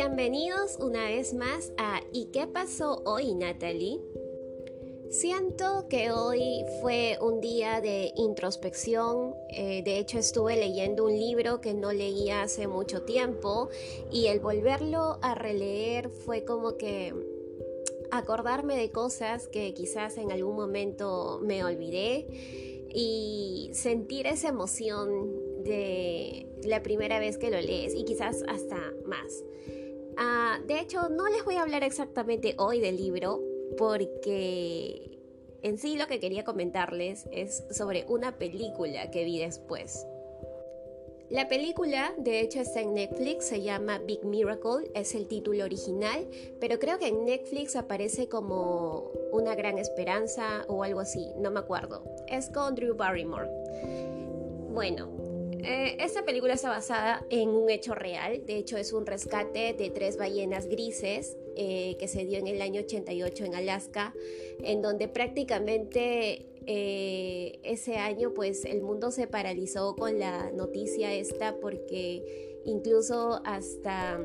Bienvenidos una vez más a ¿Y qué pasó hoy, Natalie? Siento que hoy fue un día de introspección. Eh, de hecho, estuve leyendo un libro que no leía hace mucho tiempo y el volverlo a releer fue como que acordarme de cosas que quizás en algún momento me olvidé y sentir esa emoción de la primera vez que lo lees y quizás hasta más. Ah, de hecho, no les voy a hablar exactamente hoy del libro porque en sí lo que quería comentarles es sobre una película que vi después. La película, de hecho, está en Netflix, se llama Big Miracle, es el título original, pero creo que en Netflix aparece como Una Gran Esperanza o algo así, no me acuerdo. Es con Drew Barrymore. Bueno, eh, esta película está basada en un hecho real, de hecho es un rescate de tres ballenas grises eh, que se dio en el año 88 en Alaska, en donde prácticamente eh, ese año pues el mundo se paralizó con la noticia esta porque incluso hasta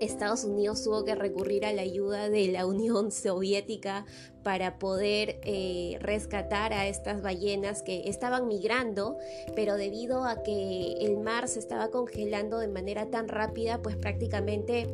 Estados Unidos tuvo que recurrir a la ayuda de la Unión Soviética para poder eh, rescatar a estas ballenas que estaban migrando, pero debido a que el mar se estaba congelando de manera tan rápida, pues prácticamente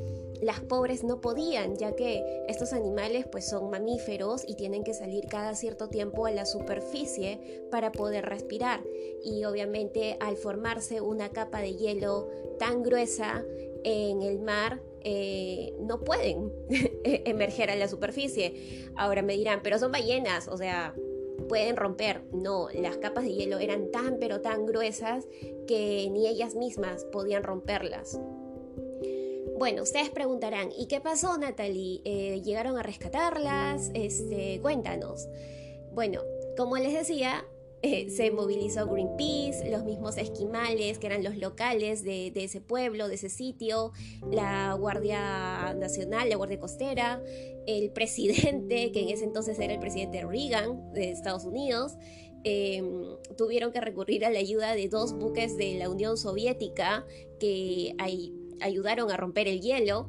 las pobres no podían, ya que estos animales pues son mamíferos y tienen que salir cada cierto tiempo a la superficie para poder respirar. Y obviamente al formarse una capa de hielo tan gruesa en el mar, eh, no pueden emerger a la superficie. Ahora me dirán, pero son ballenas, o sea, pueden romper. No, las capas de hielo eran tan pero tan gruesas que ni ellas mismas podían romperlas. Bueno, ustedes preguntarán, ¿y qué pasó, Natalie? Eh, ¿Llegaron a rescatarlas? Este, cuéntanos. Bueno, como les decía, eh, se movilizó Greenpeace, los mismos esquimales, que eran los locales de, ese pueblo, de ese sitio, la Guardia Nacional, la Guardia Costera, el presidente, que en ese entonces era el presidente Reagan de Estados Unidos, em, tuvieron que recurrir a la ayuda de dos buques de la Unión Soviética que hay ayudaron a romper el hielo.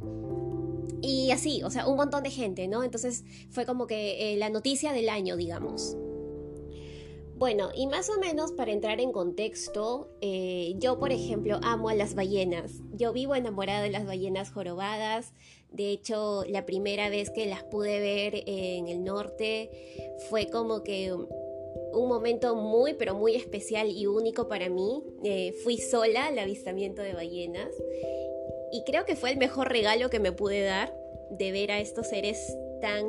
Y así, o sea, un montón de gente, ¿no? Entonces fue como que eh, la noticia del año, digamos. Bueno, y más o menos para entrar en contexto, eh, yo por ejemplo amo a las ballenas. Yo vivo enamorada de las ballenas jorobadas. De hecho, la primera vez que las pude ver en el norte fue como que un momento muy, pero muy especial y único para mí. Eh, fui sola al avistamiento de ballenas y creo que fue el mejor regalo que me pude dar de ver a estos seres tan...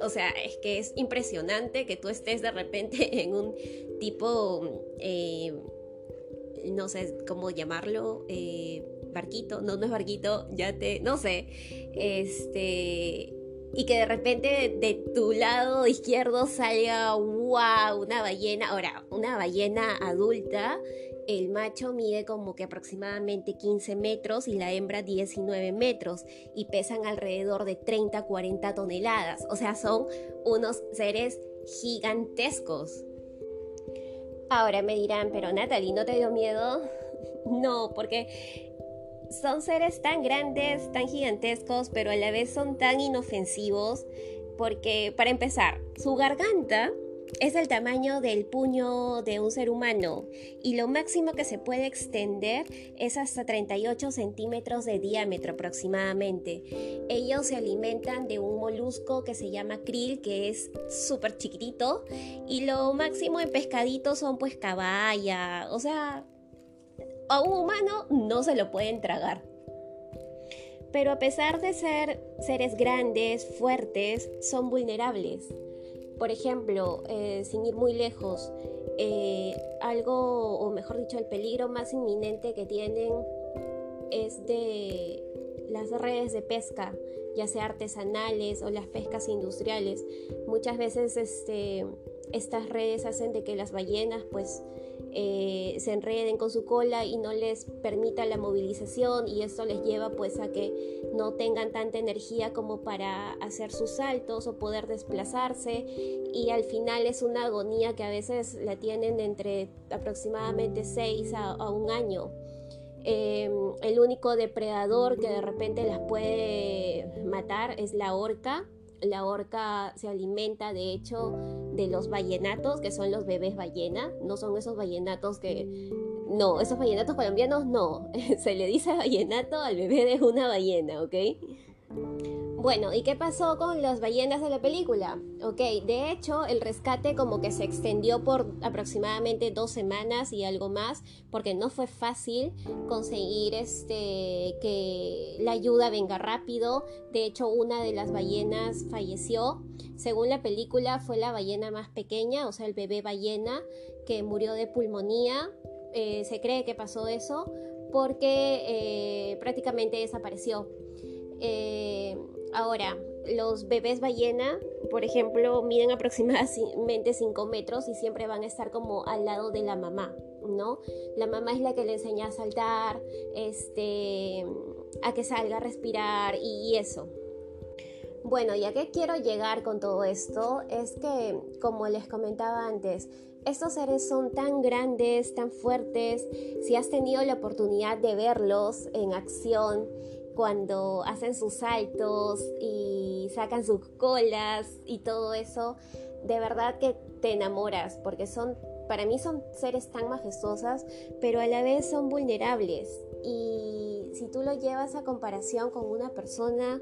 O sea, es que es impresionante que tú estés de repente en un tipo, eh, no sé cómo llamarlo, eh, barquito, no, no es barquito, ya te, no sé, este, y que de repente de tu lado izquierdo salga, wow, una ballena, ahora, una ballena adulta el macho mide como que aproximadamente 15 metros y la hembra 19 metros y pesan alrededor de 30-40 toneladas. O sea, son unos seres gigantescos. Ahora me dirán, pero Natalie, ¿no te dio miedo? No, porque son seres tan grandes, tan gigantescos, pero a la vez son tan inofensivos, porque para empezar, su garganta es el tamaño del puño de un ser humano y lo máximo que se puede extender es hasta 38 centímetros de diámetro aproximadamente. Ellos se alimentan de un molusco que se llama krill que es súper chiquitito y lo máximo en pescaditos son pues caballa, o sea, a un humano no se lo pueden tragar. Pero a pesar de ser seres grandes, fuertes, son vulnerables por ejemplo, eh, sin ir muy lejos, eh, algo, o mejor dicho, el peligro más inminente que tienen es de las redes de pesca, ya sea artesanales o las pescas industriales. Muchas veces este, estas redes hacen de que las ballenas pues eh, se enreden con su cola y no les permita la movilización y esto les lleva pues a que no tengan tanta energía como para hacer sus saltos o poder desplazarse y al final es una agonía que a veces la tienen entre aproximadamente 6 a, un año. Em, el único depredador que de repente las puede matar es la orca. La orca se alimenta de hecho de los ballenatos, que son los bebés ballena. No son esos ballenatos que... No, esos ballenatos colombianos no. se le dice ballenato al bebé de una ballena, ¿ok? Bueno, ¿y qué pasó con las ballenas de la película? Ok, de hecho el rescate como que se extendió por aproximadamente dos semanas y algo más, porque no fue fácil conseguir este que la ayuda venga rápido. De hecho, una de las ballenas falleció. Según la película, fue la ballena más pequeña, o sea, el bebé ballena que murió de pulmonía. Eh, se cree que pasó eso porque eh, prácticamente desapareció. Eh, Ahora, los bebés ballena, por ejemplo, miden aproximadamente 5 metros y siempre van a estar como al lado de la mamá, ¿no? La mamá es la que le enseña a saltar, este, a que salga a respirar y eso. Bueno, ya que quiero llegar con todo esto, es que, como les comentaba antes, estos seres son tan grandes, tan fuertes, si has tenido la oportunidad de verlos en acción, cuando hacen sus saltos y sacan sus colas y todo eso, de verdad que te enamoras porque son, para mí son seres tan majestuosas, pero a la vez son vulnerables. Y si tú lo llevas a comparación con una persona,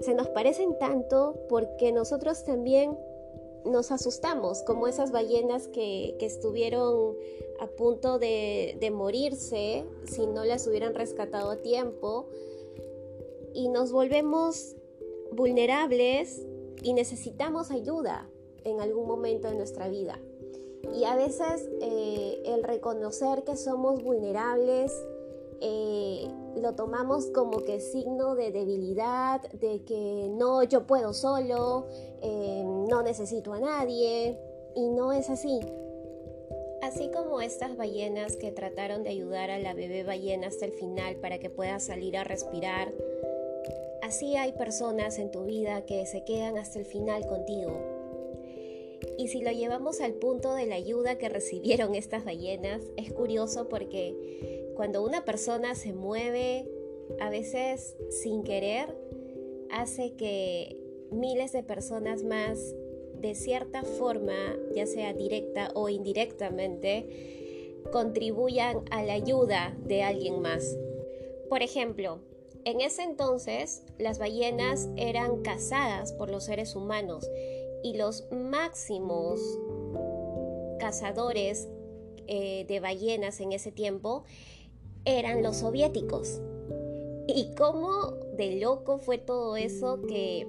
se nos parecen tanto porque nosotros también nos asustamos, como esas ballenas que, estuvieron a punto de, morirse si no las hubieran rescatado a tiempo y nos volvemos vulnerables y necesitamos ayuda en algún momento de nuestra vida. Y a veces eh, el reconocer que somos vulnerables eh, lo tomamos como que signo de debilidad, de que no, yo puedo solo, eh, no necesito a nadie, y no es así. Así como estas ballenas que trataron de ayudar a la bebé ballena hasta el final para que pueda salir a respirar, Así hay personas en tu vida que se quedan hasta el final contigo. Y si lo llevamos al punto de la ayuda que recibieron estas ballenas, es curioso porque cuando una persona se mueve, a veces sin querer, hace que miles de personas más, de cierta forma, ya sea directa o indirectamente, contribuyan a la ayuda de alguien más. Por ejemplo, en ese entonces, las ballenas eran cazadas por los seres humanos y los máximos cazadores eh, de ballenas en ese tiempo eran los soviéticos. Y cómo de loco fue todo eso que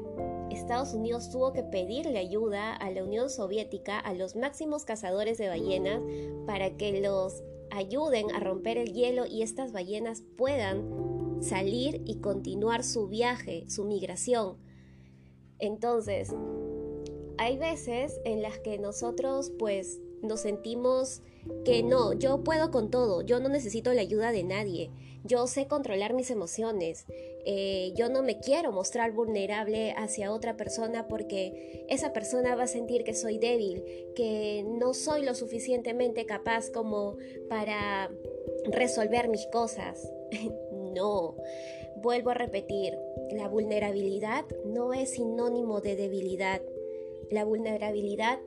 Estados Unidos tuvo que pedirle ayuda a la Unión Soviética, a los máximos cazadores de ballenas, para que los ayuden a romper el hielo y estas ballenas puedan salir y continuar su viaje, su migración. Entonces, hay veces en las que nosotros pues nos sentimos que no, yo puedo con todo, yo no necesito la ayuda de nadie, yo sé controlar mis emociones, eh, yo no me quiero mostrar vulnerable hacia otra persona porque esa persona va a sentir que soy débil, que no soy lo suficientemente capaz como para resolver mis cosas. No, vuelvo a repetir, la vulnerabilidad no es sinónimo de debilidad. La vulnerabilidad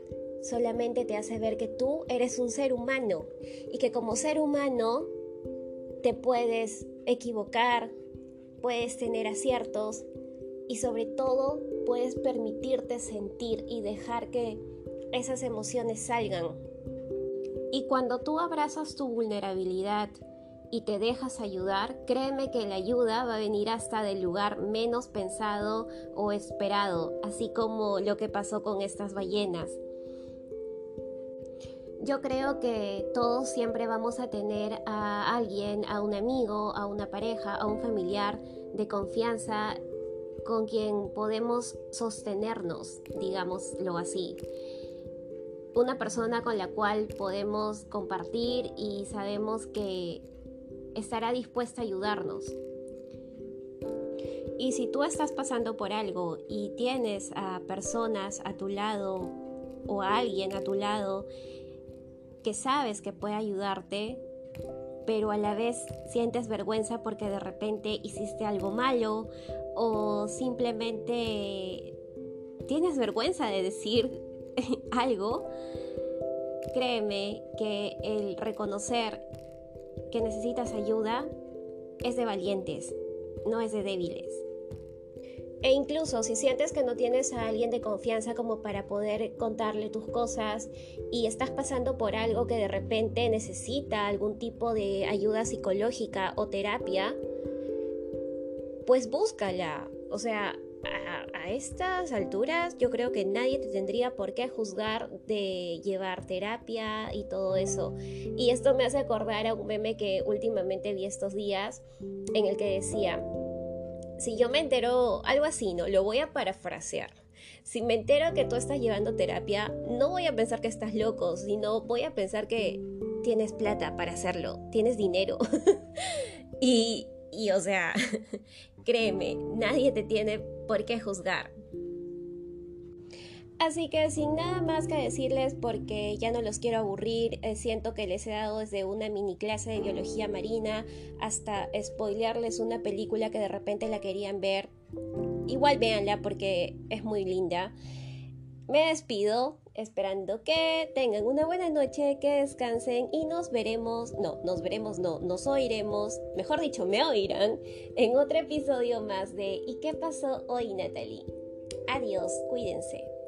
solamente te hace ver que tú eres un ser humano y que como ser humano te puedes equivocar, puedes tener aciertos y sobre todo puedes permitirte sentir y dejar que esas emociones salgan. Y cuando tú abrazas tu vulnerabilidad, y te dejas ayudar, créeme que la ayuda va a venir hasta del lugar menos pensado o esperado, así como lo que pasó con estas ballenas. Yo creo que todos siempre vamos a tener a alguien, a un amigo, a una pareja, a un familiar de confianza con quien podemos sostenernos, digámoslo así una persona con la cual podemos compartir y sabemos que estará dispuesta a ayudarnos. Y si tú estás pasando por algo y tienes a personas a tu lado o a alguien a tu lado que sabes que puede ayudarte, pero a la vez sientes vergüenza porque de repente hiciste algo malo o simplemente tienes vergüenza de decir algo, créeme que el reconocer que necesitas ayuda es de valientes, no es de débiles. E incluso si sientes que no tienes a alguien de confianza como para poder contarle tus cosas y estás pasando por algo que de repente necesita algún tipo de ayuda psicológica o terapia, pues búscala. O sea, a, estas alturas yo creo que nadie te tendría por qué juzgar de llevar terapia y todo eso. Y esto me hace acordar a un meme que últimamente vi estos días en el que decía, si yo me entero algo así, ¿no? Lo voy a parafrasear. Si me entero que tú estás llevando terapia, no voy a pensar que estás loco, sino voy a pensar que tienes plata para hacerlo, tienes dinero. y, y, o sea, créeme, nadie te tiene por qué juzgar. Así que sin nada más que decirles porque ya no los quiero aburrir, eh, siento que les he dado desde una mini clase de biología marina hasta spoilearles una película que de repente la querían ver. Igual véanla porque es muy linda. Me despido esperando que tengan una buena noche, que descansen y nos veremos, no, nos veremos, no, nos oiremos, mejor dicho, me oirán en otro episodio más de ¿Y qué pasó hoy, Natalie? Adiós, cuídense.